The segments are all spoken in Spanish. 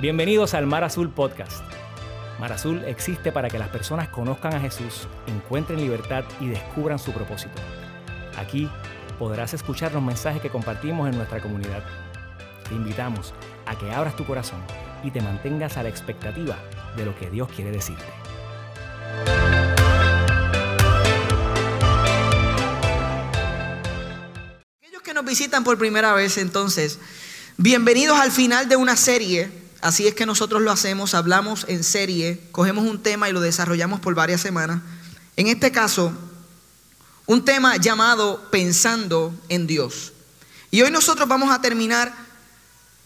Bienvenidos al Mar Azul Podcast. Mar Azul existe para que las personas conozcan a Jesús, encuentren libertad y descubran su propósito. Aquí podrás escuchar los mensajes que compartimos en nuestra comunidad. Te invitamos a que abras tu corazón y te mantengas a la expectativa de lo que Dios quiere decirte. Aquellos que nos visitan por primera vez, entonces, bienvenidos al final de una serie Así es que nosotros lo hacemos, hablamos en serie, cogemos un tema y lo desarrollamos por varias semanas. En este caso, un tema llamado Pensando en Dios. Y hoy nosotros vamos a terminar,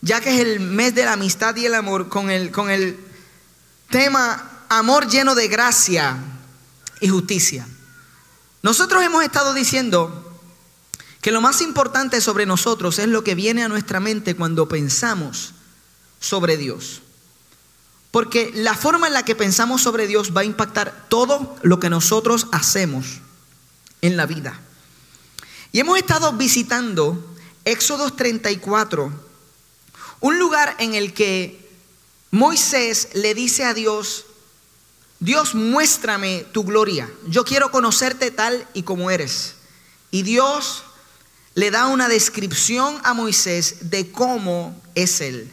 ya que es el mes de la amistad y el amor, con el, con el tema Amor lleno de gracia y justicia. Nosotros hemos estado diciendo que lo más importante sobre nosotros es lo que viene a nuestra mente cuando pensamos sobre Dios. Porque la forma en la que pensamos sobre Dios va a impactar todo lo que nosotros hacemos en la vida. Y hemos estado visitando Éxodo 34, un lugar en el que Moisés le dice a Dios, Dios muéstrame tu gloria, yo quiero conocerte tal y como eres. Y Dios le da una descripción a Moisés de cómo es Él.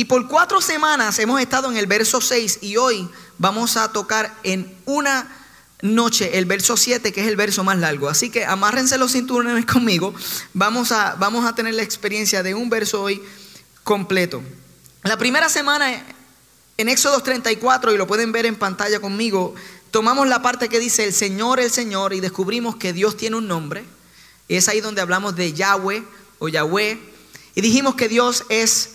Y por cuatro semanas hemos estado en el verso 6 y hoy vamos a tocar en una noche el verso 7, que es el verso más largo. Así que amárrense los cinturones conmigo. Vamos a, vamos a tener la experiencia de un verso hoy completo. La primera semana en Éxodo 34, y lo pueden ver en pantalla conmigo, tomamos la parte que dice el Señor, el Señor, y descubrimos que Dios tiene un nombre. Es ahí donde hablamos de Yahweh o Yahweh. Y dijimos que Dios es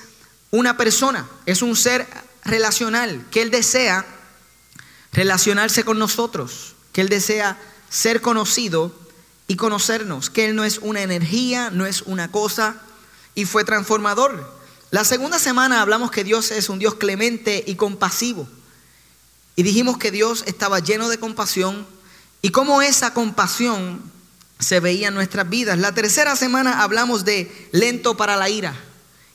una persona, es un ser relacional, que Él desea relacionarse con nosotros, que Él desea ser conocido y conocernos, que Él no es una energía, no es una cosa, y fue transformador. La segunda semana hablamos que Dios es un Dios clemente y compasivo, y dijimos que Dios estaba lleno de compasión y cómo esa compasión se veía en nuestras vidas. La tercera semana hablamos de lento para la ira.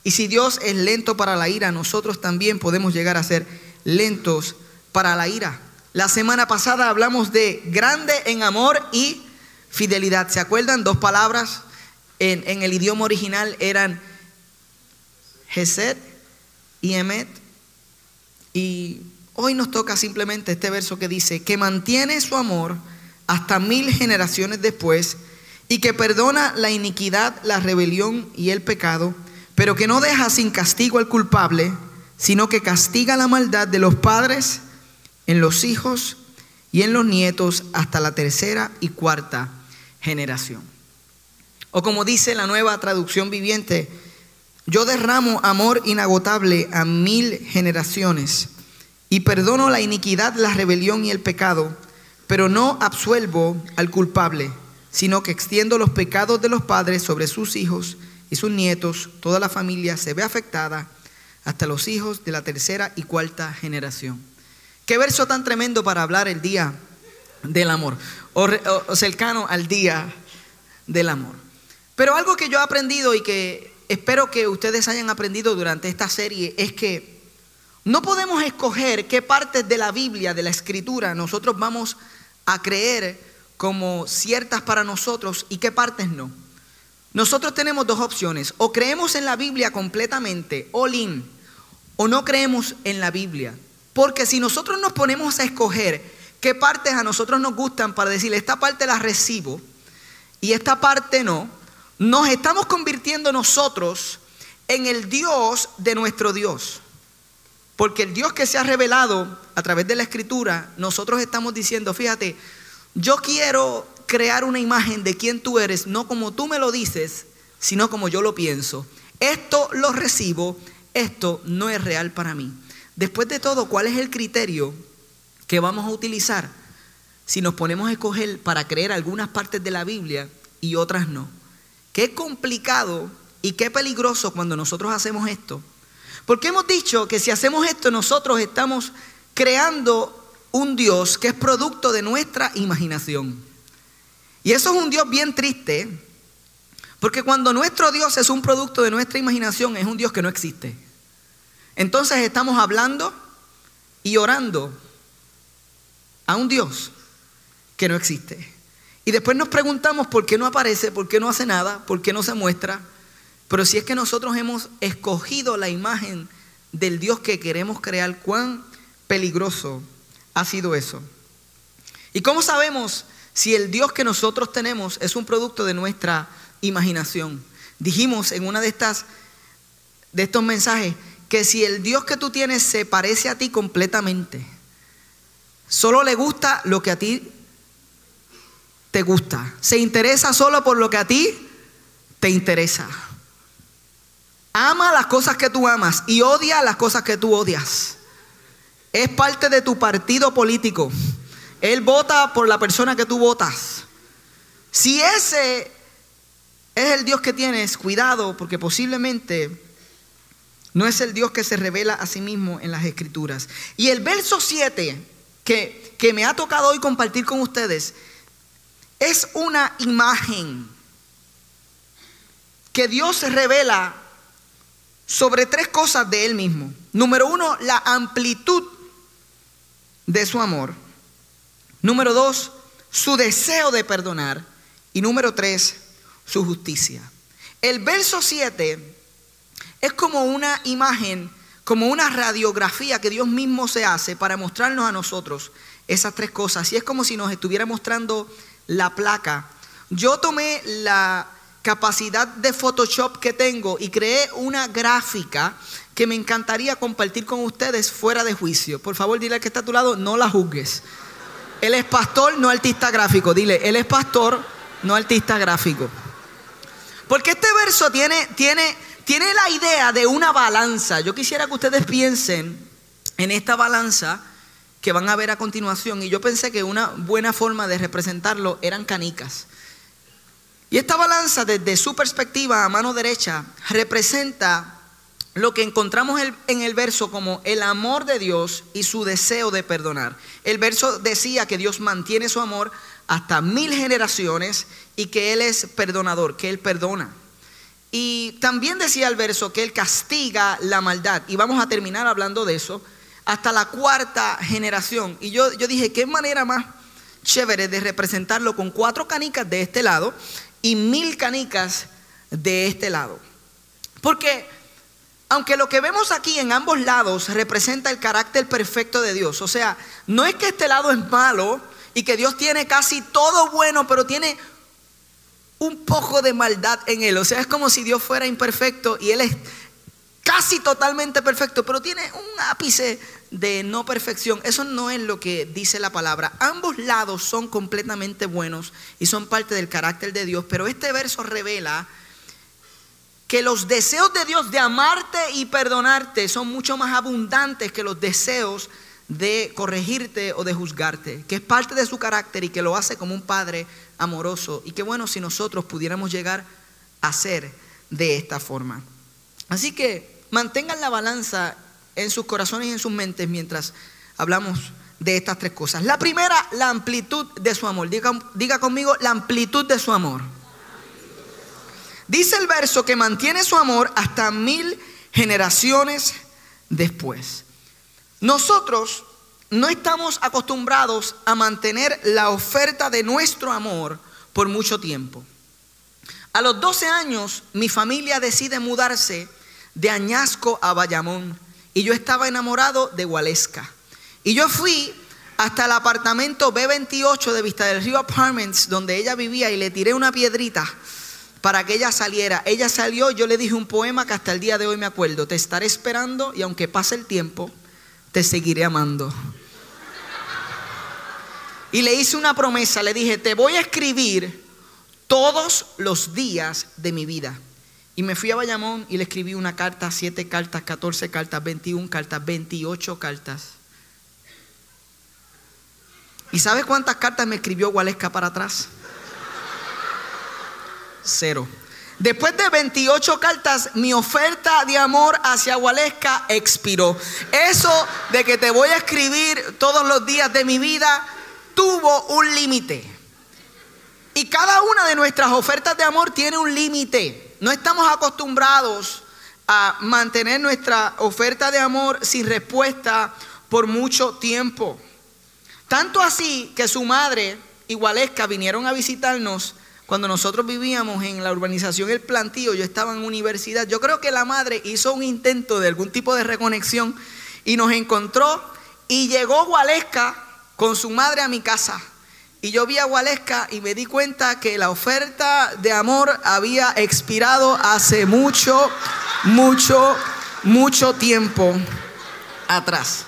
Y si Dios es lento para la ira, nosotros también podemos llegar a ser lentos para la ira. La semana pasada hablamos de grande en amor y fidelidad. ¿Se acuerdan? Dos palabras en, el idioma original eran Gesed y Emet. Y hoy nos toca simplemente este verso que dice, que mantiene su amor hasta mil generaciones después y que perdona la iniquidad, la rebelión y el pecado pero que no deja sin castigo al culpable, sino que castiga la maldad de los padres en los hijos y en los nietos hasta la tercera y cuarta generación. O como dice la nueva traducción viviente, yo derramo amor inagotable a mil generaciones y perdono la iniquidad, la rebelión y el pecado, pero no absuelvo al culpable, sino que extiendo los pecados de los padres sobre sus hijos y sus nietos, toda la familia se ve afectada hasta los hijos de la tercera y cuarta generación. Qué verso tan tremendo para hablar el día del amor, o, cercano al día del amor. Pero algo que yo he aprendido y que espero que ustedes hayan aprendido durante esta serie es que no podemos escoger qué partes de la Biblia, de la Escritura, nosotros vamos a creer como ciertas para nosotros y qué partes no. Nosotros tenemos dos opciones. O creemos en la Biblia completamente, all o no creemos en la Biblia. Porque si nosotros nos ponemos a escoger qué partes a nosotros nos gustan para decir, esta parte la recibo y esta parte no, nos estamos convirtiendo nosotros en el Dios de nuestro Dios. Porque el Dios que se ha revelado a través de la escritura, nosotros estamos diciendo, fíjate, yo quiero crear una imagen de quién tú eres, no como tú me lo dices, sino como yo lo pienso. Esto lo recibo, esto no es real para mí. Después de todo, ¿cuál es el criterio que vamos a utilizar si nos ponemos a escoger para creer algunas partes de la Biblia y otras no? Qué complicado y qué peligroso cuando nosotros hacemos esto. Porque hemos dicho que si hacemos esto nosotros estamos creando un Dios que es producto de nuestra imaginación. Y eso es un Dios bien triste, porque cuando nuestro Dios es un producto de nuestra imaginación, es un Dios que no existe. entonces estamos hablando y orando a un Dios que no existe. Y después nos preguntamos por qué no aparece, por qué no hace nada, por qué no se muestra. Pero si es que nosotros hemos escogido la imagen del Dios que queremos crear, cuán peligroso ha sido eso. ¿Y cómo sabemos si el Dios que nosotros tenemos es un producto de nuestra imaginación? Dijimos en una de estas de estos mensajes que si el Dios que tú tienes se parece a ti completamente, solo le gusta lo que a ti te gusta, se interesa solo por lo que a ti te interesa. Ama las cosas que tú amas y odia las cosas que tú odias. Es parte de tu partido político. Él vota por la persona que tú votas. Si ese es el Dios que tienes, cuidado, porque posiblemente no es el Dios que se revela a sí mismo en las escrituras. Y el verso 7 que, que me ha tocado hoy compartir con ustedes es una imagen que Dios revela sobre tres cosas de Él mismo. Número uno, la amplitud de su amor. Número dos, su deseo de perdonar. Y número tres, su justicia. El verso 7 es como una imagen, como una radiografía que Dios mismo se hace para mostrarnos a nosotros esas tres cosas. Y es como si nos estuviera mostrando la placa. Yo tomé la capacidad de Photoshop que tengo y creé una gráfica que me encantaría compartir con ustedes fuera de juicio. Por favor, dile al que está a tu lado, no la juzgues. Él es pastor, no artista gráfico. Dile, él es pastor, no artista gráfico. Porque este verso tiene, tiene, tiene la idea de una balanza. Yo quisiera que ustedes piensen en esta balanza que van a ver a continuación. Y yo pensé que una buena forma de representarlo eran canicas. Y esta balanza desde su perspectiva a mano derecha representa lo que encontramos en el verso como el amor de Dios y su deseo de perdonar. El verso decía que Dios mantiene su amor hasta mil generaciones y que Él es perdonador, que Él perdona. Y también decía el verso que Él castiga la maldad. Y vamos a terminar hablando de eso hasta la cuarta generación. Y yo, yo dije, ¿qué manera más chévere de representarlo con cuatro canicas de este lado y mil canicas de este lado? Porque aunque lo que vemos aquí en ambos lados representa el carácter perfecto de Dios, o sea, no es que este lado es malo y que Dios tiene casi todo bueno, pero tiene un poco de maldad en él. O sea, es como si Dios fuera imperfecto y Él es casi totalmente perfecto, pero tiene un ápice de no perfección. Eso no es lo que dice la palabra. Ambos lados son completamente buenos y son parte del carácter de Dios, pero este verso revela que los deseos de Dios de amarte y perdonarte son mucho más abundantes que los deseos de corregirte o de juzgarte, que es parte de su carácter y que lo hace como un padre amoroso. Y qué bueno si nosotros pudiéramos llegar a ser de esta forma. Así que mantengan la balanza en sus corazones y en sus mentes mientras hablamos de estas tres cosas. La primera, la amplitud de su amor. Diga, diga, conmigo, la amplitud de su amor. Dice el verso que mantiene su amor hasta mil generaciones después. Nosotros no estamos acostumbrados a mantener la oferta de nuestro amor por mucho tiempo. A los 12 años mi familia decide mudarse de Añasco a Bayamón. Y yo estaba enamorado de Gualesca. Y yo fui hasta el apartamento B28 de Vista del Río Apartments, donde ella vivía, y le tiré una piedrita para que ella saliera. Ella salió, yo le dije un poema que hasta el día de hoy me acuerdo. Te estaré esperando y aunque pase el tiempo, te seguiré amando. Y le hice una promesa, le dije, te voy a escribir todos los días de mi vida. Y me fui a Bayamón y le escribí una carta, siete cartas, catorce cartas, veintiún cartas, veintiocho cartas. ¿Y sabes cuántas cartas me escribió Gualesca para atrás? Cero. Después de 28 cartas, mi oferta de amor hacia Gualesca expiró. Eso de que te voy a escribir todos los días de mi vida tuvo un límite. Y cada una de nuestras ofertas de amor tiene un límite. No estamos acostumbrados a mantener nuestra oferta de amor sin respuesta por mucho tiempo. Tanto así que su madre y Gualesca vinieron a visitarnos cuando nosotros vivíamos en la urbanización El Plantío, yo estaba en universidad. Yo creo que la madre hizo un intento de algún tipo de reconexión y nos encontró y llegó Gualesca con su madre a mi casa. Y yo vi a Gualesca y me di cuenta que la oferta de amor había expirado hace mucho, mucho, mucho tiempo atrás.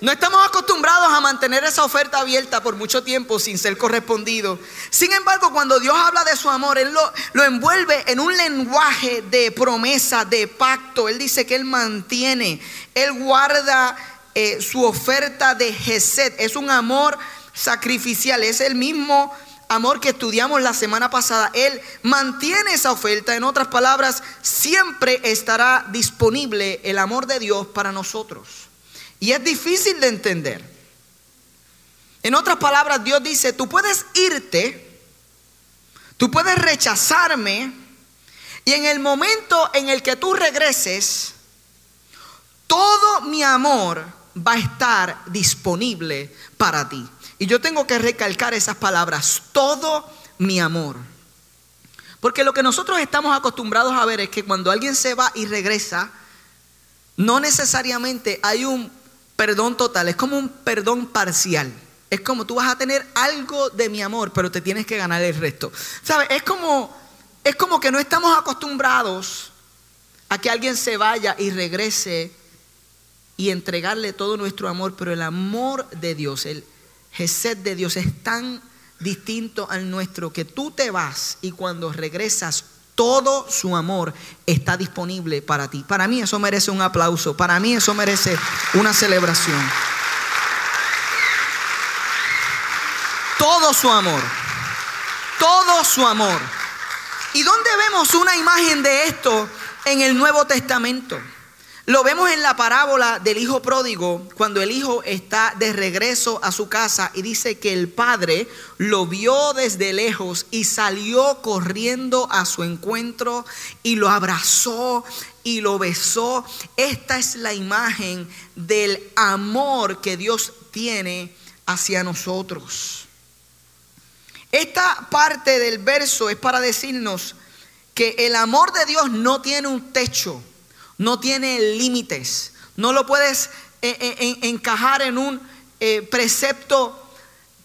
No estamos acostumbrados a mantener esa oferta abierta por mucho tiempo sin ser correspondido. Sin embargo, cuando Dios habla de su amor, Él lo, envuelve en un lenguaje de promesa, de pacto. Él dice que Él mantiene, Él guarda eh, su oferta de Gesed. Es un amor sacrificial, es el mismo amor que estudiamos la semana pasada. Él mantiene esa oferta. En otras palabras, siempre estará disponible el amor de Dios para nosotros. Y es difícil de entender. En otras palabras, Dios dice, tú puedes irte, tú puedes rechazarme, y en el momento en el que tú regreses, todo mi amor va a estar disponible para ti. Y yo tengo que recalcar esas palabras, todo mi amor. Porque lo que nosotros estamos acostumbrados a ver es que cuando alguien se va y regresa, no necesariamente hay un perdón total, es como un perdón parcial. Es como tú vas a tener algo de mi amor, pero te tienes que ganar el resto. ¿Sabes? Es como, es como que no estamos acostumbrados a que alguien se vaya y regrese y entregarle todo nuestro amor, pero el amor de Dios, el Gesed de Dios es tan distinto al nuestro que tú te vas y cuando regresas todo su amor está disponible para ti. Para mí eso merece un aplauso, para mí eso merece una celebración. Todo su amor, todo su amor. ¿Y dónde vemos una imagen de esto en el Nuevo Testamento? Lo vemos en la parábola del hijo pródigo, cuando el hijo está de regreso a su casa y dice que el padre lo vio desde lejos y salió corriendo a su encuentro y lo abrazó y lo besó. Esta es la imagen del amor que Dios tiene hacia nosotros. Esta parte del verso es para decirnos que el amor de Dios no tiene un techo no tiene límites. No lo puedes eh, eh, encajar en un eh, precepto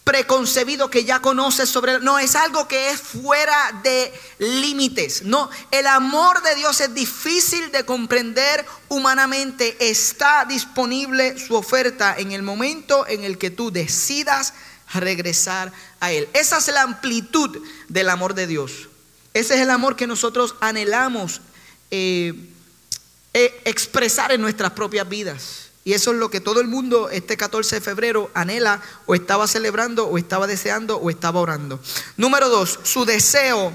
preconcebido que ya conoces sobre. No, es algo que es fuera de límites. No, el amor de Dios es difícil de comprender humanamente. Está disponible su oferta en el momento en el que tú decidas regresar a Él. Esa es la amplitud del amor de Dios. Ese es el amor que nosotros anhelamos. Expresar en nuestras propias vidas. Y eso es lo que todo el mundo este 14 de febrero anhela o estaba celebrando o estaba deseando o estaba orando. Número dos, su deseo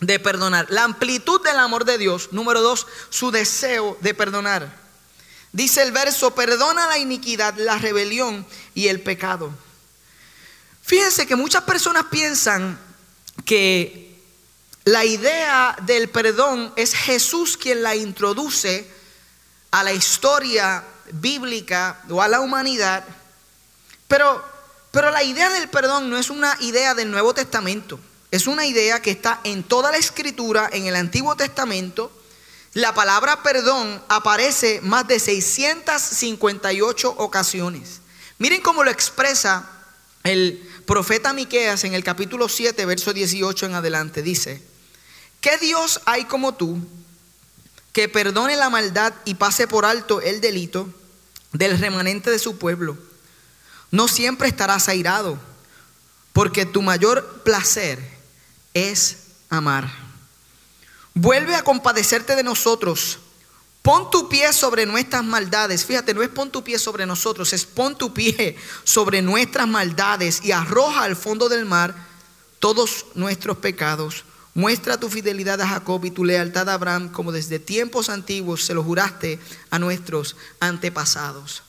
de perdonar. La amplitud del amor de Dios. Número dos, su deseo de perdonar. Dice el verso, perdona la iniquidad, la rebelión y el pecado. Fíjense que muchas personas piensan que la idea del perdón es Jesús quien la introduce a la historia bíblica o a la humanidad. Pero, pero la idea del perdón no es una idea del Nuevo Testamento. Es una idea que está en toda la escritura, en el Antiguo Testamento. La palabra perdón aparece más de 658 ocasiones. Miren cómo lo expresa el profeta Miqueas en el capítulo 7, verso 18 en adelante. Dice: ¿Qué Dios hay como tú? Que perdone la maldad y pase por alto el delito del remanente de su pueblo. No siempre estarás airado, porque tu mayor placer es amar. Vuelve a compadecerte de nosotros. Pon tu pie sobre nuestras maldades. Fíjate, no es pon tu pie sobre nosotros, es pon tu pie sobre nuestras maldades y arroja al fondo del mar todos nuestros pecados Muestra tu fidelidad a Jacob y tu lealtad a Abraham como desde tiempos antiguos se lo juraste a nuestros antepasados.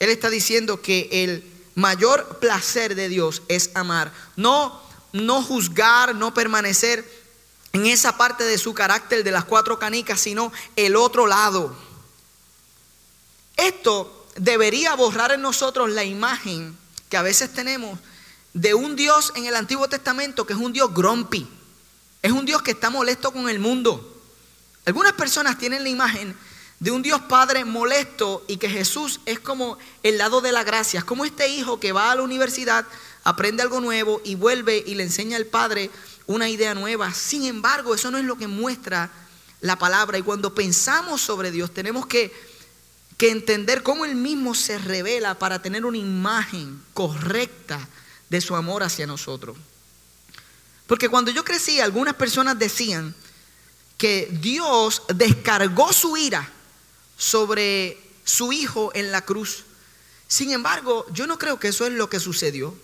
Él está diciendo que el mayor placer de Dios es amar, no no juzgar, no permanecer en esa parte de su carácter de las cuatro canicas, sino el otro lado. Esto debería borrar en nosotros la imagen que a veces tenemos de un Dios en el Antiguo Testamento que es un Dios grumpy, es un Dios que está molesto con el mundo. Algunas personas tienen la imagen de un Dios Padre molesto y que Jesús es como el lado de la gracia, como este hijo que va a la universidad, aprende algo nuevo y vuelve y le enseña al Padre una idea nueva. Sin embargo, eso no es lo que muestra la palabra. Y cuando pensamos sobre Dios, tenemos que, que entender cómo Él mismo se revela para tener una imagen correcta de su amor hacia nosotros. Porque cuando yo crecí, algunas personas decían que Dios descargó su ira sobre su hijo en la cruz. Sin embargo, yo no creo que eso es lo que sucedió.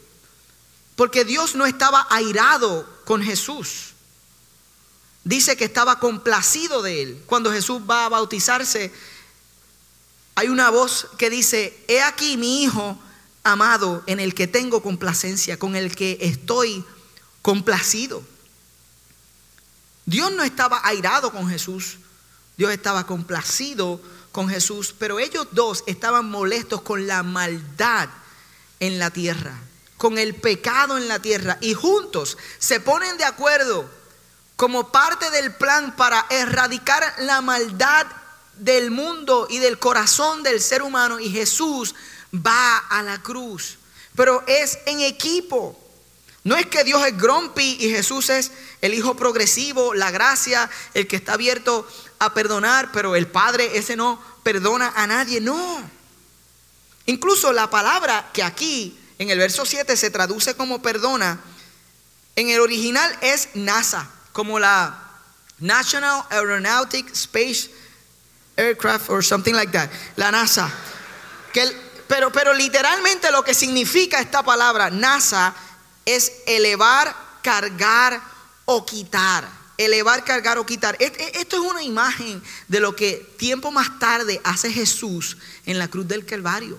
Porque Dios no estaba airado con Jesús. Dice que estaba complacido de él. Cuando Jesús va a bautizarse, hay una voz que dice, he aquí mi hijo amado en el que tengo complacencia, con el que estoy complacido. Dios no estaba airado con Jesús, Dios estaba complacido con Jesús, pero ellos dos estaban molestos con la maldad en la tierra con el pecado en la tierra y juntos se ponen de acuerdo como parte del plan para erradicar la maldad del mundo y del corazón del ser humano y Jesús va a la cruz. Pero es en equipo. No es que Dios es grumpy y Jesús es el Hijo progresivo, la gracia, el que está abierto a perdonar, pero el Padre ese no perdona a nadie. No. Incluso la palabra que aquí en el verso 7 se traduce como perdona. En el original es NASA, como la National Aeronautic Space Aircraft or something like that, la NASA. pero, pero literalmente lo que significa esta palabra NASA es elevar, cargar o quitar. Elevar, cargar o quitar. Esto es una imagen de lo que tiempo más tarde hace Jesús en la cruz del Calvario.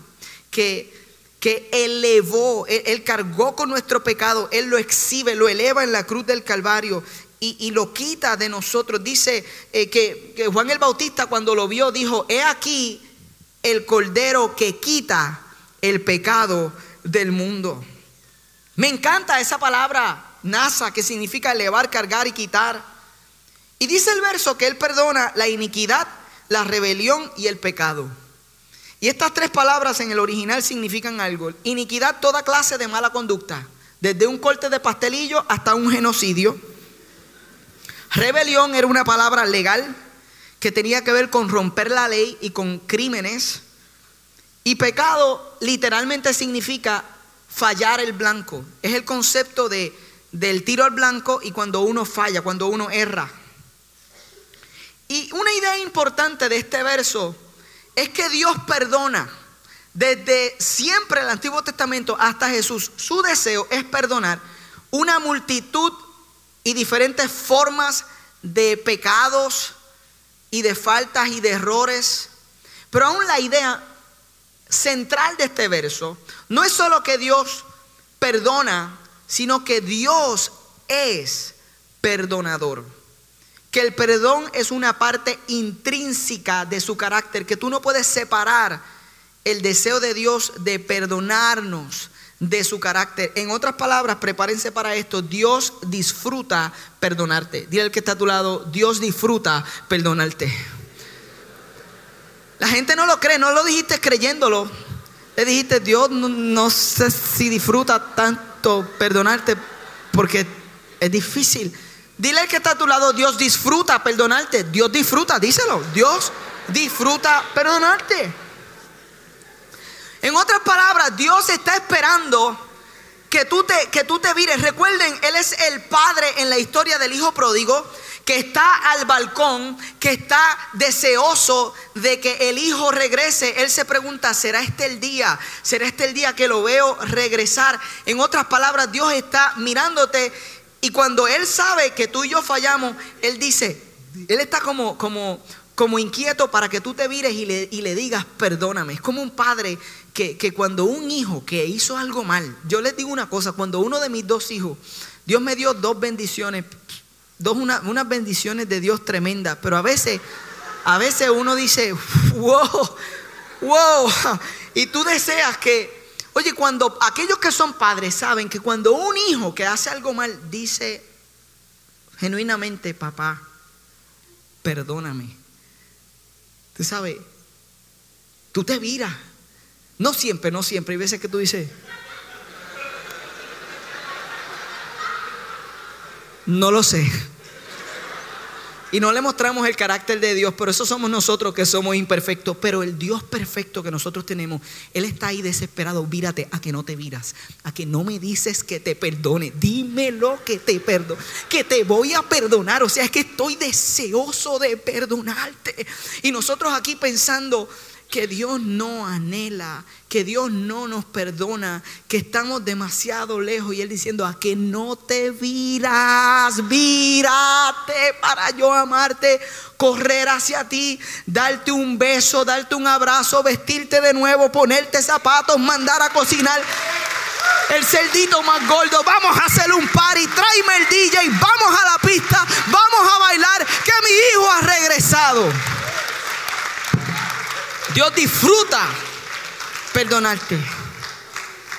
Que que elevó, él, cargó con nuestro pecado, Él lo exhibe, lo eleva en la cruz del Calvario y, lo quita de nosotros. Dice eh, que, que Juan el Bautista cuando lo vio dijo, he aquí el cordero que quita el pecado del mundo. Me encanta esa palabra, nasa, que significa elevar, cargar y quitar. Y dice el verso que Él perdona la iniquidad, la rebelión y el pecado. Y estas tres palabras en el original significan algo. Iniquidad, toda clase de mala conducta. Desde un corte de pastelillo hasta un genocidio. Rebelión era una palabra legal que tenía que ver con romper la ley y con crímenes. Y pecado literalmente significa fallar el blanco. Es el concepto de, del tiro al blanco y cuando uno falla, cuando uno erra. Y una idea importante de este verso es que Dios perdona. Desde siempre el Antiguo Testamento hasta Jesús, su deseo es perdonar una multitud y diferentes formas de pecados y de faltas y de errores. Pero aún la idea central de este verso no es solo que Dios perdona, sino que Dios es perdonador que el perdón es una parte intrínseca de su carácter, que tú no puedes separar el deseo de Dios de perdonarnos de su carácter. En otras palabras, prepárense para esto, Dios disfruta perdonarte. Dile al que está a tu lado, Dios disfruta perdonarte. La gente no lo cree, no lo dijiste creyéndolo. Le dijiste, Dios no, sé si disfruta tanto perdonarte porque es difícil. Dile que está a tu lado, Dios disfruta perdonarte. Dios disfruta, díselo. Dios disfruta perdonarte. En otras palabras, Dios está esperando que tú te, que tú te vires. Recuerden, Él es el padre en la historia del hijo pródigo que está al balcón, que está deseoso de que el hijo regrese. Él se pregunta, ¿será este el día? ¿Será este el día que lo veo regresar? En otras palabras, Dios está mirándote y cuando Él sabe que tú y yo fallamos, Él dice, Él está como, como, como inquieto para que tú te vires y le, y le digas, perdóname. Es como un padre que, que, cuando un hijo que hizo algo mal, yo les digo una cosa, cuando uno de mis dos hijos, Dios me dio dos bendiciones dos unas bendiciones de Dios tremendas, pero a veces, a veces uno dice, wow, wow, y tú deseas que, oye, cuando aquellos que son padres saben que cuando un hijo que hace algo mal dice genuinamente, papá, perdóname, tú sabes, tú te viras, no siempre, no siempre, hay veces que tú dices, no lo sé. Y no le mostramos el carácter de Dios, pero eso somos nosotros que somos imperfectos. Pero el Dios perfecto que nosotros tenemos, Él está ahí desesperado. Vírate a que no te viras, a que no me dices que te perdone. Dímelo que te perdono, que te voy a perdonar. O sea, es que estoy deseoso de perdonarte. Y nosotros aquí pensando, que Dios no anhela, que Dios no nos perdona, que estamos demasiado lejos. Y Él diciendo, a que no te viras, vírate para yo amarte, correr hacia ti, darte un beso, darte un abrazo, vestirte de nuevo, ponerte zapatos, mandar a cocinar. El cerdito más gordo, vamos a hacer un party, tráeme el DJ, vamos a la pista, vamos a bailar, que mi hijo ha regresado. Dios disfruta perdonarte.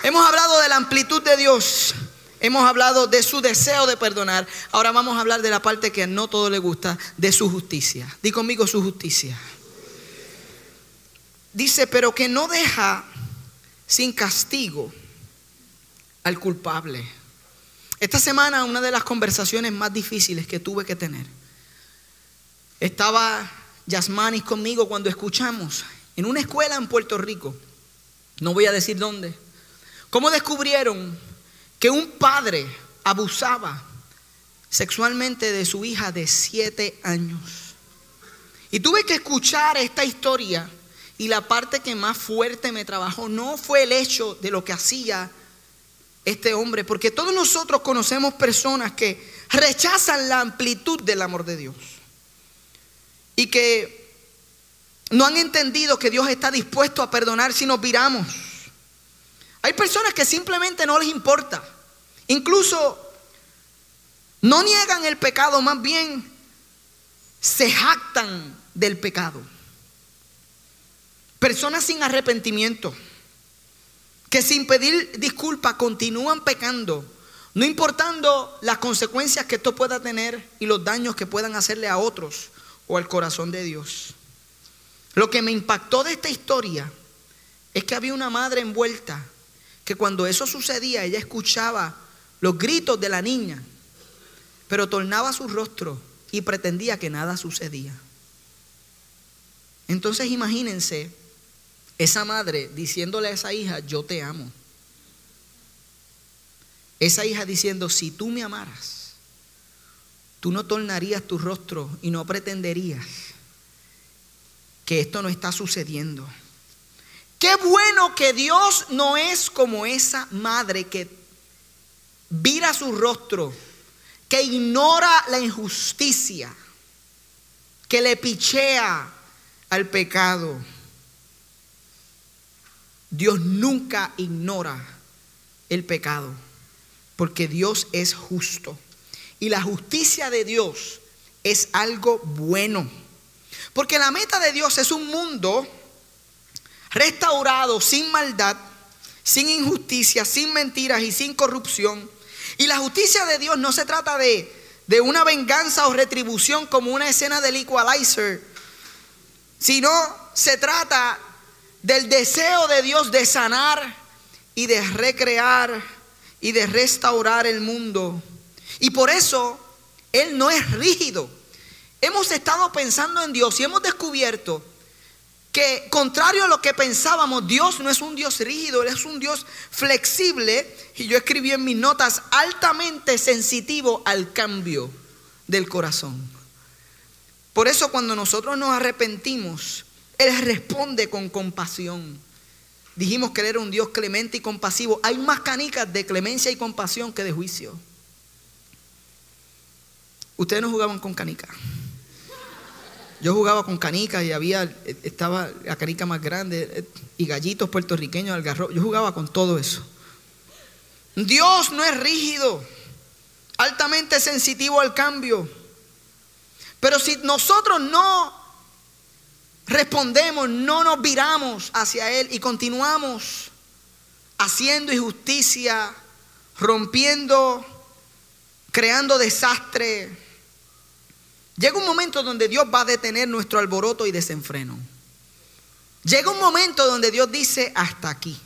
Hemos hablado de la amplitud de Dios. Hemos hablado de su deseo de perdonar. Ahora vamos a hablar de la parte que no todo le gusta, de su justicia. Di conmigo su justicia. Dice, pero que no deja sin castigo al culpable. Esta semana una de las conversaciones más difíciles que tuve que tener. Estaba Yasmanis conmigo cuando escuchamos en una escuela en Puerto Rico, no voy a decir dónde, cómo descubrieron que un padre abusaba sexualmente de su hija de siete años. Y tuve que escuchar esta historia y la parte que más fuerte me trabajó no fue el hecho de lo que hacía este hombre, porque todos nosotros conocemos personas que rechazan la amplitud del amor de Dios y que no han entendido que Dios está dispuesto a perdonar si nos viramos. Hay personas que simplemente no les importa. Incluso no niegan el pecado, más bien se jactan del pecado. Personas sin arrepentimiento, que sin pedir disculpa continúan pecando, no importando las consecuencias que esto pueda tener y los daños que puedan hacerle a otros o al corazón de Dios. Lo que me impactó de esta historia es que había una madre envuelta que cuando eso sucedía ella escuchaba los gritos de la niña, pero tornaba su rostro y pretendía que nada sucedía. Entonces imagínense esa madre diciéndole a esa hija, yo te amo. Esa hija diciendo, si tú me amaras, tú no tornarías tu rostro y no pretenderías que esto no está sucediendo. Qué bueno que Dios no es como esa madre que vira su rostro, que ignora la injusticia, que le pichea al pecado. Dios nunca ignora el pecado, porque Dios es justo. Y la justicia de Dios es algo bueno. Porque la meta de Dios es un mundo restaurado sin maldad, sin injusticia, sin mentiras y sin corrupción. Y la justicia de Dios no se trata de, de una venganza o retribución como una escena del equalizer, sino se trata del deseo de Dios de sanar y de recrear y de restaurar el mundo. Y por eso Él no es rígido hemos estado pensando en Dios y hemos descubierto que contrario a lo que pensábamos, Dios no es un Dios rígido, Él es un Dios flexible. Y yo escribí en mis notas, altamente sensitivo al cambio del corazón. Por eso cuando nosotros nos arrepentimos, Él responde con compasión. Dijimos que Él era un Dios clemente y compasivo. Hay más canicas de clemencia y compasión que de juicio. Ustedes no jugaban con canicas. Yo jugaba con canicas y había, estaba la canica más grande eh, y gallitos puertorriqueños, algarrobo. Yo jugaba con todo eso. Dios no es rígido. altamente sensitivo al cambio. Pero si nosotros no respondemos, no nos viramos hacia Él y continuamos haciendo injusticia, rompiendo, creando desastre, llega un momento donde Dios va a detener nuestro alboroto y desenfreno. Llega un momento donde Dios dice hasta aquí.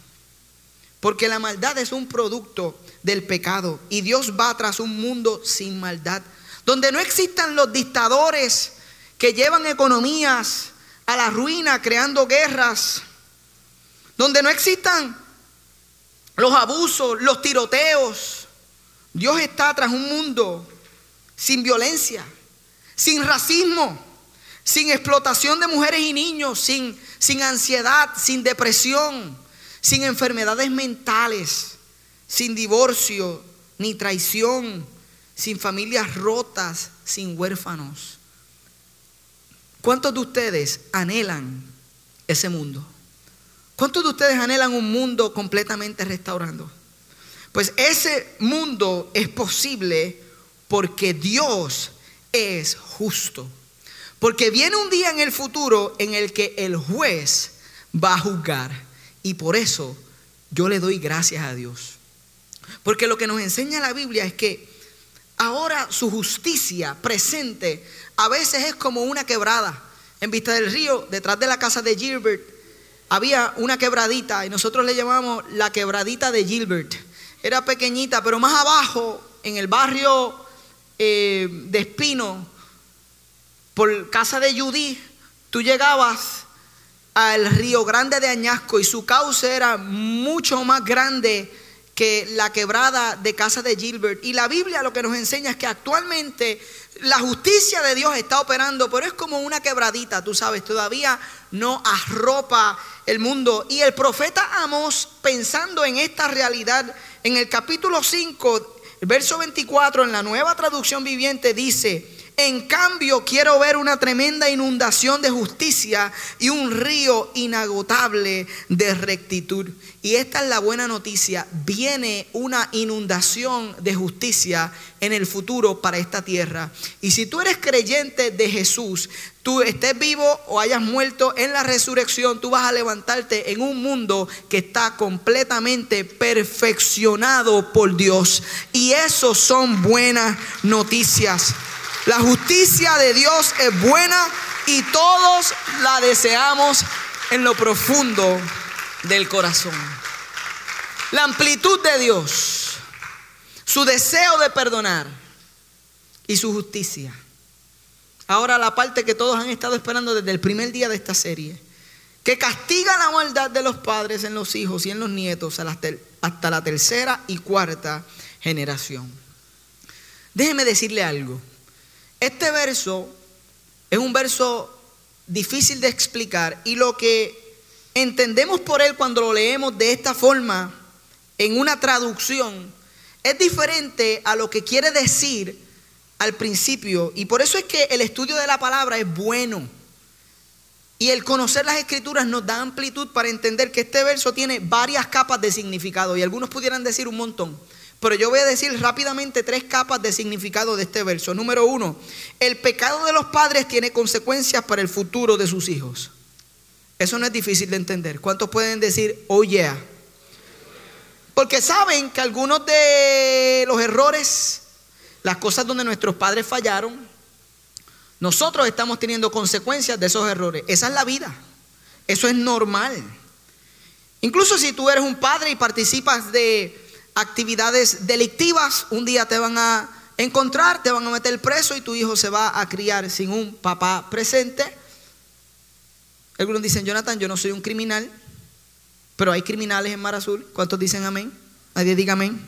Porque la maldad es un producto del pecado y Dios va tras un mundo sin maldad, donde no existan los dictadores que llevan economías a la ruina creando guerras, donde no existan los abusos, los tiroteos. Dios está tras un mundo sin violencia, sin racismo, sin explotación de mujeres y niños, sin, sin ansiedad, sin depresión, sin enfermedades mentales, sin divorcio ni traición, sin familias rotas, sin huérfanos. ¿Cuántos de ustedes anhelan ese mundo? ¿Cuántos de ustedes anhelan un mundo completamente restaurando? Pues ese mundo es posible porque Dios es justo. Porque viene un día en el futuro en el que el juez va a juzgar. Y por eso yo le doy gracias a Dios. Porque lo que nos enseña la Biblia es que ahora su justicia presente a veces es como una quebrada. En Vista del Río, detrás de la casa de Gilbert, había una quebradita y nosotros le llamamos la quebradita de Gilbert. Era pequeñita, pero más abajo, en el barrio eh, de Espino, por casa de Judy, tú llegabas al río Grande de Añasco y su cauce era mucho más grande que la quebrada de casa de Gilbert. Y la Biblia lo que nos enseña es que actualmente la justicia de Dios está operando, pero es como una quebradita, tú sabes, todavía no arropa el mundo. Y el profeta Amos, pensando en esta realidad, en el capítulo 5, verso 24, en la nueva traducción viviente, dice, en cambio, quiero ver una tremenda inundación de justicia y un río inagotable de rectitud. Y esta es la buena noticia. Viene una inundación de justicia en el futuro para esta tierra. Y si tú eres creyente de Jesús, tú estés vivo o hayas muerto en la resurrección, tú vas a levantarte en un mundo que está completamente perfeccionado por Dios. Y eso son buenas noticias. La justicia de Dios es buena y todos la deseamos en lo profundo del corazón. La amplitud de Dios, su deseo de perdonar y su justicia. Ahora la parte que todos han estado esperando desde el primer día de esta serie, que castiga la maldad de los padres en los hijos y en los nietos hasta la tercera y cuarta generación. Déjeme decirle algo. Este verso es un verso difícil de explicar y lo que entendemos por él cuando lo leemos de esta forma en una traducción es diferente a lo que quiere decir al principio y por eso es que el estudio de la palabra es bueno. Y el conocer las escrituras nos da amplitud para entender que este verso tiene varias capas de significado y algunos pudieran decir un montón. Pero yo voy a decir rápidamente tres capas de significado de este verso. Número uno, el pecado de los padres tiene consecuencias para el futuro de sus hijos. Eso no es difícil de entender. ¿Cuántos pueden decir, oh yeah? Porque saben que algunos de los errores, las cosas donde nuestros padres fallaron, nosotros estamos teniendo consecuencias de esos errores. Esa es la vida. Eso es normal. Incluso si tú eres un padre y participas de actividades delictivas, un día te van a encontrar, te van a meter preso y tu hijo se va a criar sin un papá presente. Algunos dicen, Jonathan, yo no soy un criminal, pero hay criminales en Mar Azul. ¿Cuántos dicen amén? Nadie diga amén.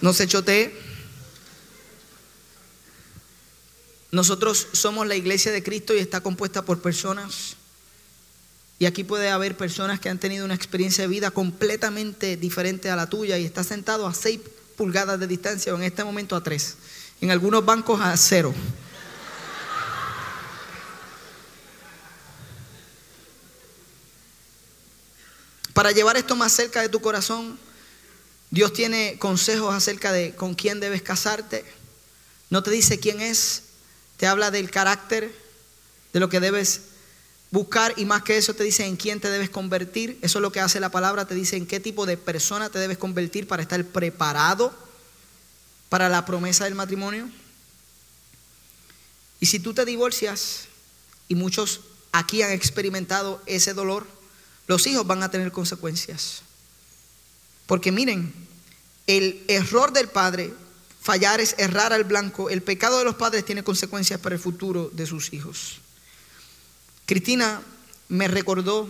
No se chotee. Nosotros somos la iglesia de Cristo y está compuesta por personas y aquí puede haber personas que han tenido una experiencia de vida completamente diferente a la tuya y está sentado a 6 pulgadas de distancia o en este momento a 3. En algunos bancos a 0. Para llevar esto más cerca de tu corazón, Dios tiene consejos acerca de con quién debes casarte. No te dice quién es, te habla del carácter, de lo que debes buscar y más que eso te dice en quién te debes convertir. Eso es lo que hace la palabra, te dice en qué tipo de persona te debes convertir para estar preparado para la promesa del matrimonio. Y si tú te divorcias, y muchos aquí han experimentado ese dolor, los hijos van a tener consecuencias. Porque miren, el error del padre, fallar es errar al blanco, el pecado de los padres tiene consecuencias para el futuro de sus hijos. Cristina me recordó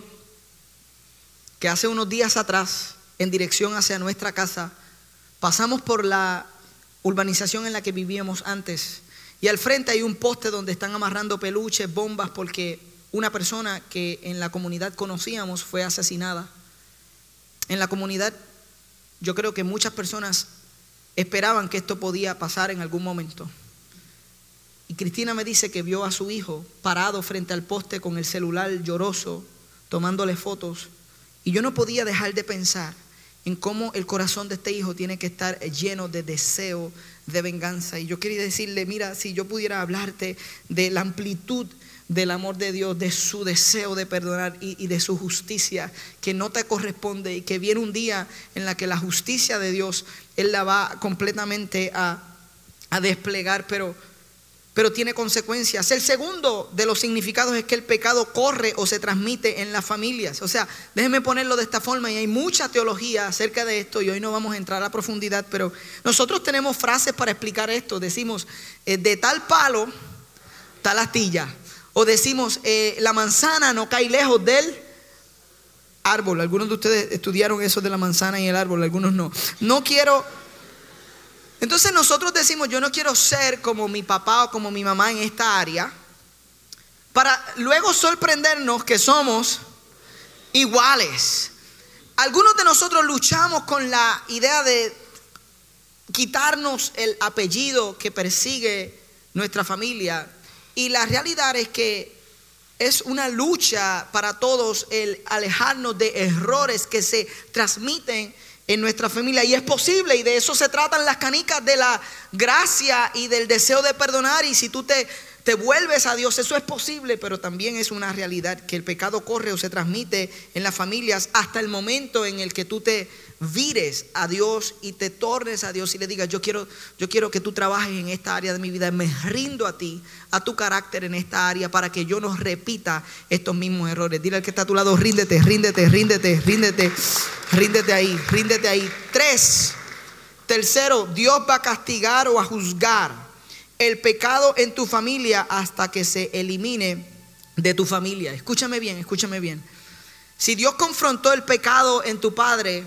que hace unos días atrás, en dirección hacia nuestra casa, pasamos por la urbanización en la que vivíamos antes. Y al frente hay un poste donde están amarrando peluches, bombas, porque una persona que en la comunidad conocíamos fue asesinada. En la comunidad yo creo que muchas personas esperaban que esto podía pasar en algún momento. Y Cristina me dice que vio a su hijo parado frente al poste con el celular lloroso, tomándole fotos. Y yo no podía dejar de pensar en cómo el corazón de este hijo tiene que estar lleno de deseo, de venganza. Y yo quería decirle, mira, si yo pudiera hablarte de la amplitud del amor de Dios, de su deseo de perdonar y, de su justicia que no te corresponde y que viene un día en la que la justicia de Dios, Él la va completamente a, a desplegar, pero pero tiene consecuencias. El segundo de los significados es que el pecado corre o se transmite en las familias. O sea, déjenme ponerlo de esta forma y hay mucha teología acerca de esto y hoy no vamos a entrar a profundidad, pero nosotros tenemos frases para explicar esto. Decimos, eh, de tal palo, tal astilla. O decimos, eh, la manzana no cae lejos del árbol. Algunos de ustedes estudiaron eso de la manzana y el árbol, algunos no. No quiero entonces nosotros decimos, yo no quiero ser como mi papá o como mi mamá en esta área, para luego sorprendernos que somos iguales. Algunos de nosotros luchamos con la idea de quitarnos el apellido que persigue nuestra familia y la realidad es que es una lucha para todos el alejarnos de errores que se transmiten en nuestra familia. Y es posible, y de eso se tratan las canicas de la gracia y del deseo de perdonar. Y si tú te, te vuelves a Dios, eso es posible, pero también es una realidad que el pecado corre o se transmite en las familias hasta el momento en el que tú te vires a Dios y te tornes a Dios y le digas, yo quiero, yo quiero que tú trabajes en esta área de mi vida, me rindo a ti, a tu carácter en esta área para que yo no repita estos mismos errores. Dile al que está a tu lado, ríndete, ríndete, ríndete, ríndete, ríndete ahí, ríndete ahí. Tres, tercero, Dios va a castigar o a juzgar el pecado en tu familia hasta que se elimine de tu familia. Escúchame bien, escúchame bien. Si Dios confrontó el pecado en tu padre,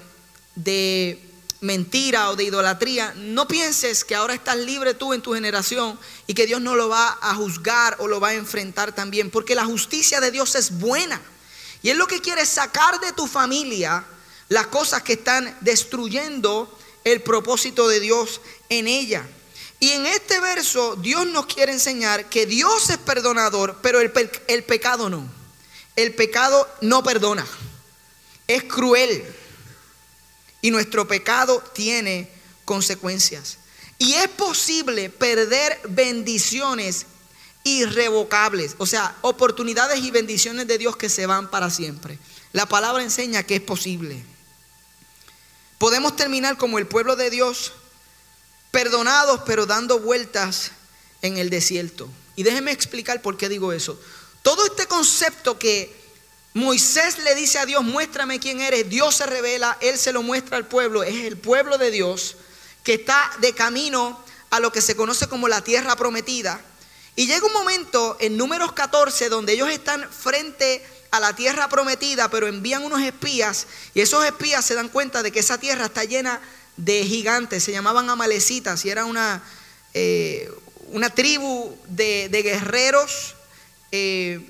de mentira o de idolatría, no pienses que ahora estás libre tú en tu generación y que Dios no lo va a juzgar o lo va a enfrentar también, porque la justicia de Dios es buena. Y es lo que quiere sacar de tu familia las cosas que están destruyendo el propósito de Dios en ella. Y en este verso Dios nos quiere enseñar que Dios es perdonador, pero el, el pecado no. El pecado no perdona. Es cruel y nuestro pecado tiene consecuencias. Y es posible perder bendiciones irrevocables, o sea, oportunidades y bendiciones de Dios que se van para siempre. La palabra enseña que es posible. Podemos terminar como el pueblo de Dios, perdonados pero dando vueltas en el desierto. Y déjenme explicar por qué digo eso. Todo este concepto que Moisés le dice a Dios, muéstrame quién eres. Dios se revela, Él se lo muestra al pueblo. Es el pueblo de Dios que está de camino a lo que se conoce como la tierra prometida. Y llega un momento en números 14 donde ellos están frente a la tierra prometida, pero envían unos espías y esos espías se dan cuenta de que esa tierra está llena de gigantes, se llamaban amalecitas y era una, eh, una tribu de, guerreros eh,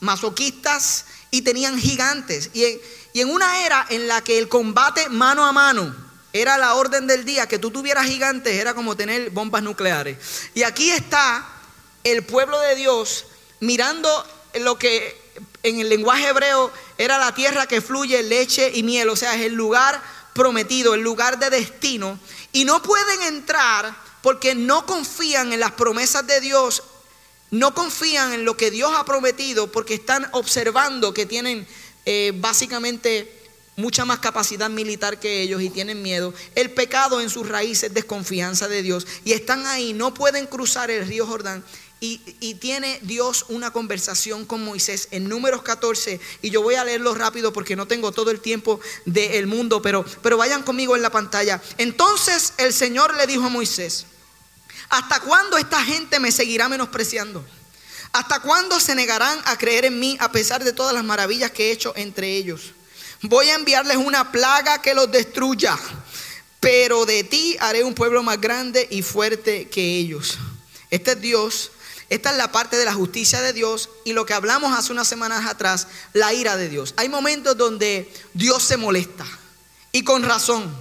masoquistas y tenían gigantes. Y en, una era en la que el combate mano a mano era la orden del día, que tú tuvieras gigantes era como tener bombas nucleares. Y aquí está el pueblo de Dios mirando lo que en el lenguaje hebreo era la tierra que fluye leche y miel, o sea, es el lugar prometido, el lugar de destino, y no pueden entrar porque no confían en las promesas de Dios, no confían en lo que Dios ha prometido, porque están observando que tienen eh, básicamente mucha más capacidad militar que ellos y tienen miedo. El pecado en sus raíces es desconfianza de Dios y están ahí, no pueden cruzar el río Jordán. Y, tiene Dios una conversación con Moisés en números 14 y yo voy a leerlo rápido porque no tengo todo el tiempo del mundo, pero, pero vayan conmigo en la pantalla. Entonces el Señor le dijo a Moisés, ¿hasta cuándo esta gente me seguirá menospreciando? ¿Hasta cuándo se negarán a creer en mí a pesar de todas las maravillas que he hecho entre ellos? Voy a enviarles una plaga que los destruya, pero de ti haré un pueblo más grande y fuerte que ellos. Este es Dios. Esta es la parte de la justicia de Dios y lo que hablamos hace unas semanas atrás, la ira de Dios. Hay momentos donde Dios se molesta y con razón.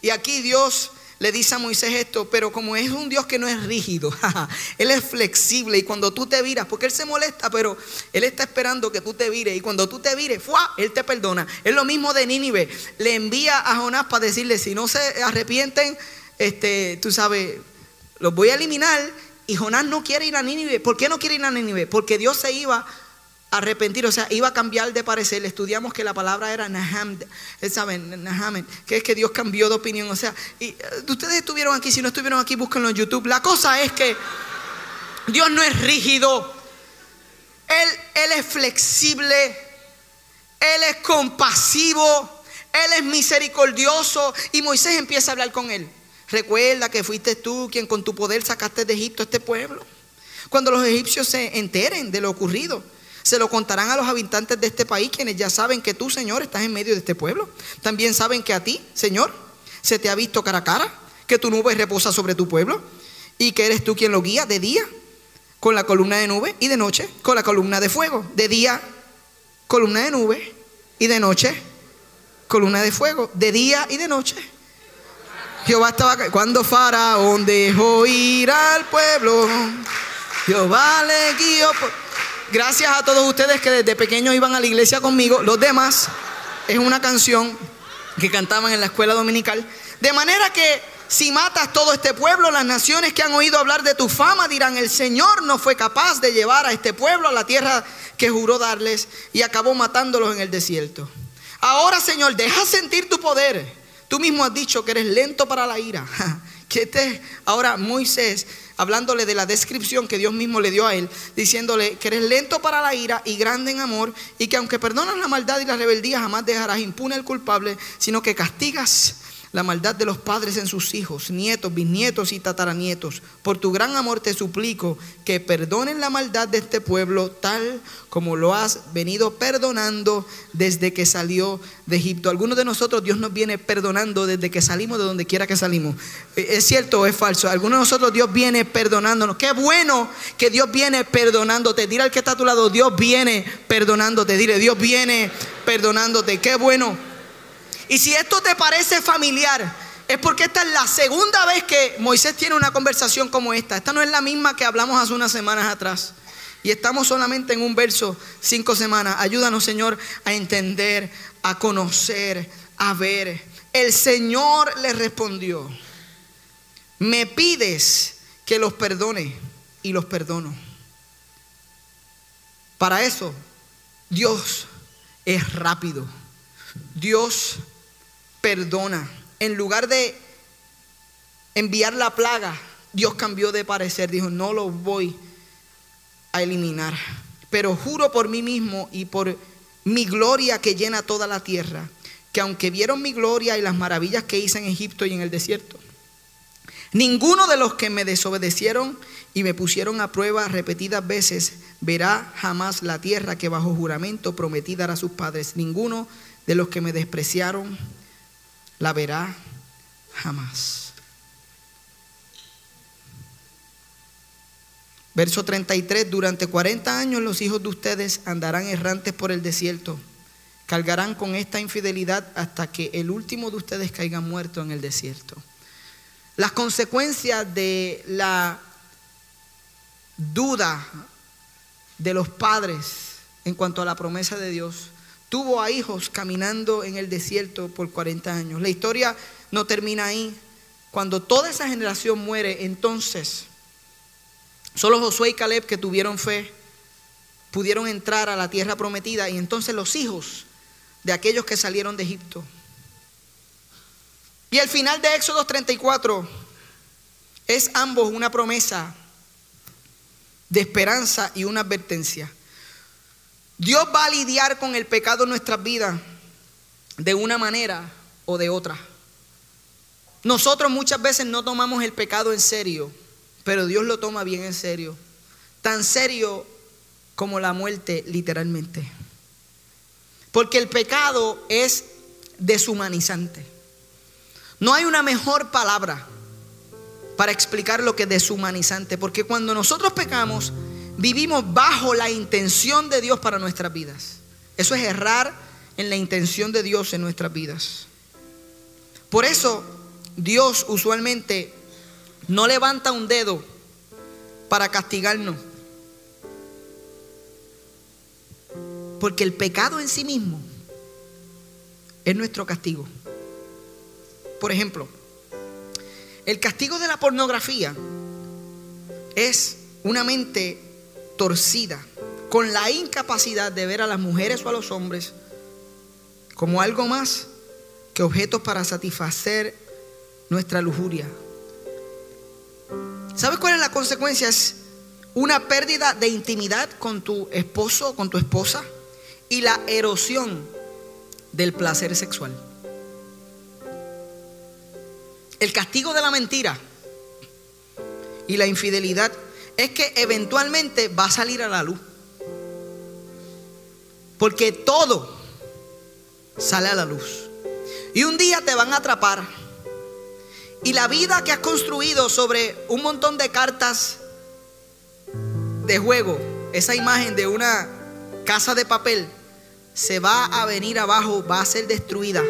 Y aquí Dios le dice a Moisés esto, pero como es un Dios que no es rígido, Él es flexible y cuando tú te viras, porque Él se molesta, pero Él está esperando que tú te vires y cuando tú te vires, ¡fua! Él te perdona. Es lo mismo de Nínive, le envía a Jonás para decirle, si no se arrepienten, este, tú sabes, los voy a eliminar. Y Jonás no quiere ir a Nínive. ¿Por qué no quiere ir a Nínive? Porque Dios se iba arrepentir, o sea, iba a cambiar de parecer. Estudiamos que la palabra era Naham, eh, ¿saben? Naham, que es que Dios cambió de opinión. O sea, y, eh, ustedes estuvieron aquí, si no estuvieron aquí, búsquenlo en YouTube. La cosa es que Dios no es rígido, Él, él es flexible, Él es compasivo, Él es misericordioso. Y Moisés empieza a hablar con Él. Recuerda que fuiste tú quien con tu poder sacaste de Egipto a este pueblo. Cuando los egipcios se enteren de lo ocurrido, se lo contarán a los habitantes de este país, quienes ya saben que tú, Señor, estás en medio de este pueblo. También saben que a ti, Señor, se te ha visto cara a cara, que tu nube reposa sobre tu pueblo y que eres tú quien lo guía de día con la columna de nube y de noche con la columna de fuego. De día, columna de nube y de noche, columna de fuego. De día y de noche. Jehová estaba cuando Faraón dejó ir al pueblo. Jehová le guió. Gracias a todos ustedes que desde pequeños iban a la iglesia conmigo. Los demás es una canción que cantaban en la escuela dominical. De manera que si matas todo este pueblo, las naciones que han oído hablar de tu fama dirán, el Señor no fue capaz de llevar a este pueblo a la tierra que juró darles y acabó matándolos en el desierto. Ahora, Señor, deja sentir tu poder. Tú mismo has dicho que eres lento para la ira. Que este, ahora Moisés hablándole de la descripción que Dios mismo le dio a él, diciéndole que eres lento para la ira y grande en amor, y que aunque perdonas la maldad y la rebeldía, jamás dejarás impune al culpable, sino que castigas la maldad de los padres en sus hijos, nietos, bisnietos y tataranietos. Por tu gran amor te suplico que perdonen la maldad de este pueblo tal como lo has venido perdonando desde que salió de Egipto. Algunos de nosotros Dios nos viene perdonando desde que salimos de donde quiera que salimos. Eh, ¿Es cierto o es falso? Algunos de nosotros Dios viene perdonándonos. Qué bueno que Dios viene perdonándote. Dile al que está a tu lado, Dios viene perdonándote. Dile, Dios viene perdonándote. Qué bueno y si esto te parece familiar, es porque esta es la segunda vez que Moisés tiene una conversación como esta. Esta no es la misma que hablamos hace unas semanas atrás. Y estamos solamente en un verso, cinco semanas. Ayúdanos, Señor, a entender, a conocer, a ver. El Señor le respondió, me pides que los perdone y los perdono. Para eso, Dios es rápido. Dios perdona. En lugar de enviar la plaga, Dios cambió de parecer. Dijo, no lo voy a eliminar. Pero juro por mí mismo y por mi gloria que llena toda la tierra, que aunque vieron mi gloria y las maravillas que hice en Egipto y en el desierto, ninguno de los que me desobedecieron y me pusieron a prueba repetidas veces verá jamás la tierra que bajo juramento prometí dar a sus padres. Ninguno de los que me despreciaron la verá jamás. Verso 33, durante 40 años los hijos de ustedes andarán errantes por el desierto, cargarán con esta infidelidad hasta que el último de ustedes caiga muerto en el desierto. Las consecuencias de la duda de los padres en cuanto a la promesa de Dios tuvo a hijos caminando en el desierto por 40 años. La historia no termina ahí. Cuando toda esa generación muere, entonces solo Josué y Caleb que tuvieron fe pudieron entrar a la tierra prometida y entonces los hijos de aquellos que salieron de Egipto. Y el final de Éxodo 34 es ambos una promesa de esperanza y una advertencia. Dios va a lidiar con el pecado en nuestras vidas de una manera o de otra. Nosotros muchas veces no tomamos el pecado en serio, pero Dios lo toma bien en serio. Tan serio como la muerte literalmente. Porque el pecado es deshumanizante. No hay una mejor palabra para explicar lo que es deshumanizante, porque cuando nosotros pecamos, vivimos bajo la intención de Dios para nuestras vidas. Eso es errar en la intención de Dios en nuestras vidas. Por eso Dios usualmente no levanta un dedo para castigarnos. Porque el pecado en sí mismo es nuestro castigo. Por ejemplo, el castigo de la pornografía es una mente torcida, con la incapacidad de ver a las mujeres o a los hombres como algo más que objetos para satisfacer nuestra lujuria. ¿Sabes cuál es la consecuencia? Una pérdida de intimidad con tu esposo o con tu esposa y la erosión del placer sexual. El castigo de la mentira y la infidelidad es que eventualmente va a salir a la luz. Porque todo sale a la luz. Y un día te van a atrapar. Y la vida que has construido sobre un montón de cartas de juego, esa imagen de una casa de papel, se va a venir abajo, va a ser destruida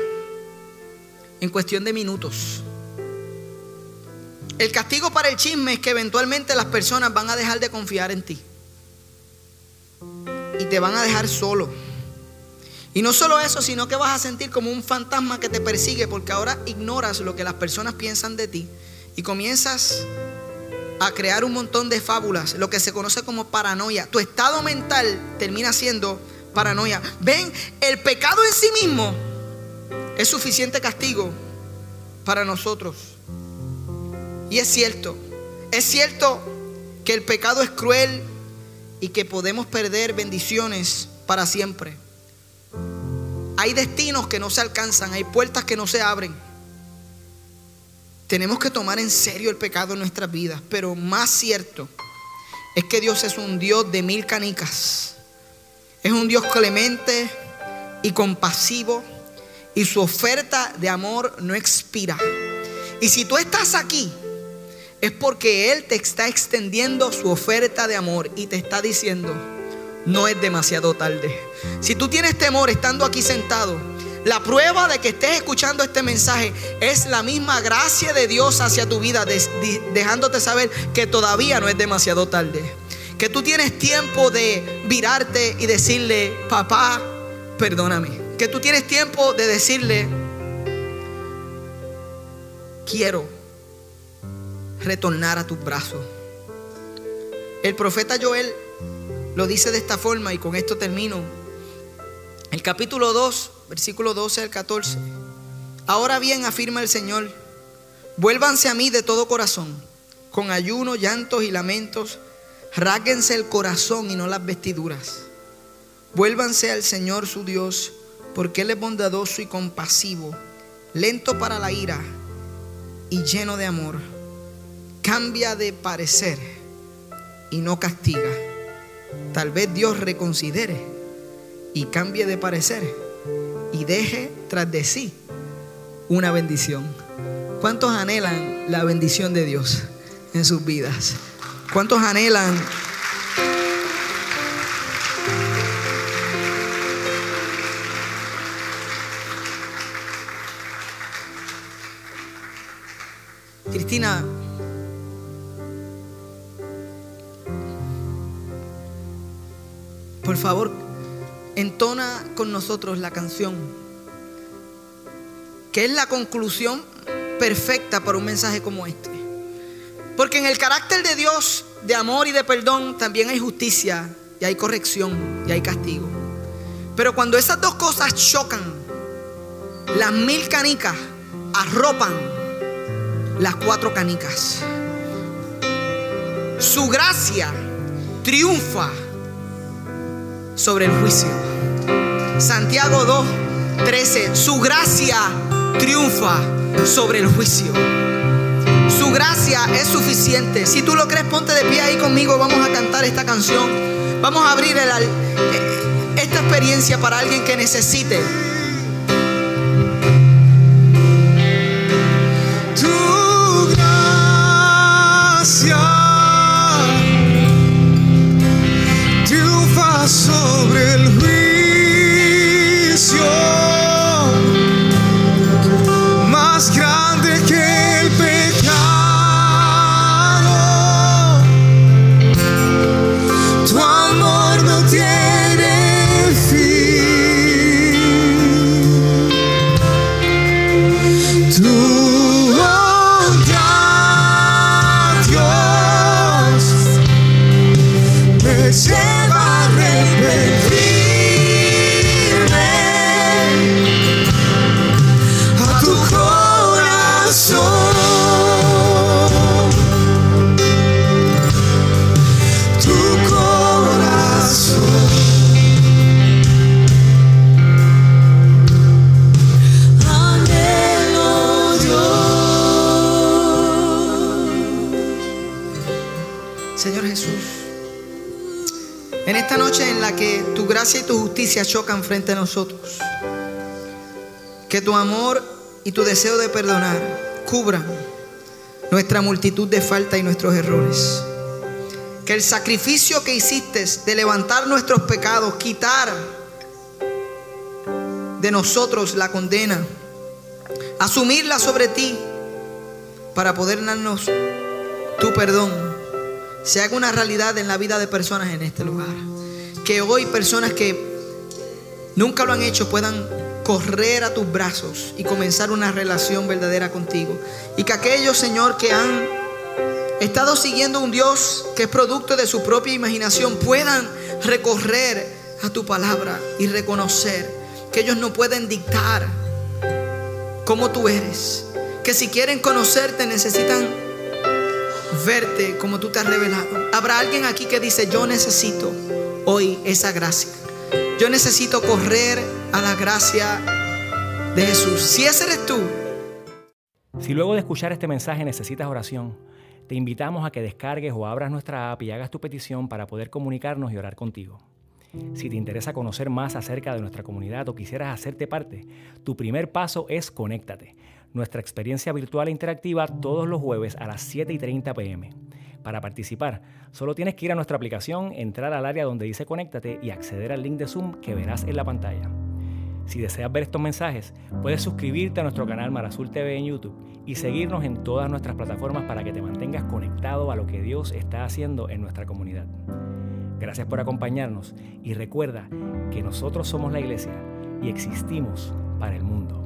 en cuestión de minutos. El castigo para el chisme es que eventualmente las personas van a dejar de confiar en ti. Y te van a dejar solo. Y no solo eso, sino que vas a sentir como un fantasma que te persigue porque ahora ignoras lo que las personas piensan de ti y comienzas a crear un montón de fábulas, lo que se conoce como paranoia. Tu estado mental termina siendo paranoia. Ven, el pecado en sí mismo es suficiente castigo para nosotros. Y es cierto, es cierto que el pecado es cruel y que podemos perder bendiciones para siempre. Hay destinos que no se alcanzan, hay puertas que no se abren. Tenemos que tomar en serio el pecado en nuestras vidas, pero más cierto es que Dios es un Dios de mil canicas es un Dios clemente y compasivo y su oferta de amor no expira. Y si tú estás aquí, es porque Él te está extendiendo su oferta de amor y te está diciendo, no es demasiado tarde. Si tú tienes temor estando aquí sentado, la prueba de que estés escuchando este mensaje es la misma gracia de Dios hacia tu vida, dejándote saber que todavía no es demasiado tarde que tú tienes tiempo de virarte y decirle, papá, perdóname. Que tú tienes tiempo de decirle, quiero retornar a tus brazos. El profeta Joel lo dice de esta forma y con esto termino. El capítulo 2, versículo 12 al 14. Ahora bien, afirma el Señor, vuélvanse a mí de todo corazón, con ayuno, llantos y lamentos Ráquense el corazón y no las vestiduras. Vuélvanse al Señor su Dios, porque Él es bondadoso y compasivo, lento para la ira y lleno de amor. Cambia de parecer y no castiga. Tal vez Dios reconsidere y cambie de parecer y deje tras de sí una bendición. ¿Cuántos anhelan la bendición de Dios en sus vidas? ¿Cuántos anhelan? Cristina, por favor, entona con nosotros la canción, que es la conclusión perfecta para un mensaje como este. Porque en el carácter de Dios, de amor y de perdón, también hay justicia y hay corrección y hay castigo. Pero cuando esas dos cosas chocan, las mil canicas arropan las cuatro canicas. Su gracia triunfa sobre el juicio. Santiago 2, 13. Su gracia triunfa sobre el juicio. Su gracia es suficiente. Si tú lo crees, ponte de pie ahí conmigo. Vamos a cantar esta canción. Vamos a abrir eh, esta experiencia para alguien que necesite. Tu gracia chocan frente a nosotros, que tu amor y tu deseo de perdonar cubran nuestra multitud de faltas y nuestros errores. Que el sacrificio que hiciste de levantar nuestros pecados, quitar de nosotros la condena, asumirla sobre ti para poder darnos tu perdón, se haga una realidad en la vida de personas en este lugar. Que hoy personas que nunca lo han hecho puedan correr a tus brazos y comenzar una relación verdadera contigo. Y que aquellos, Señor, que han estado siguiendo un Dios que es producto de su propia imaginación puedan recorrer a tu palabra y reconocer que ellos no pueden dictar cómo tú eres. Que si quieren conocerte necesitan verte como tú te has revelado. Habrá alguien aquí que dice, yo necesito hoy esa gracia. Yo necesito correr a la gracia de Jesús. Si ese eres tú, Si luego de escuchar este mensaje necesitas oración, te invitamos a que descargues o abras nuestra app y hagas tu petición para poder comunicarnos y orar contigo. Si te interesa conocer más acerca de nuestra comunidad o quisieras hacerte parte, tu primer paso es Conéctate, nuestra experiencia virtual e interactiva todos los jueves a las 7 y 30 pm. Para participar, solo tienes que ir a nuestra aplicación, entrar al área donde dice Conéctate y acceder al link de Zoom que verás en la pantalla. Si deseas ver estos mensajes, puedes suscribirte a nuestro canal Marazul TV en YouTube y seguirnos en todas nuestras plataformas para que te mantengas conectado a lo que Dios está haciendo en nuestra comunidad. Gracias por acompañarnos y recuerda que nosotros somos la iglesia y existimos para el mundo.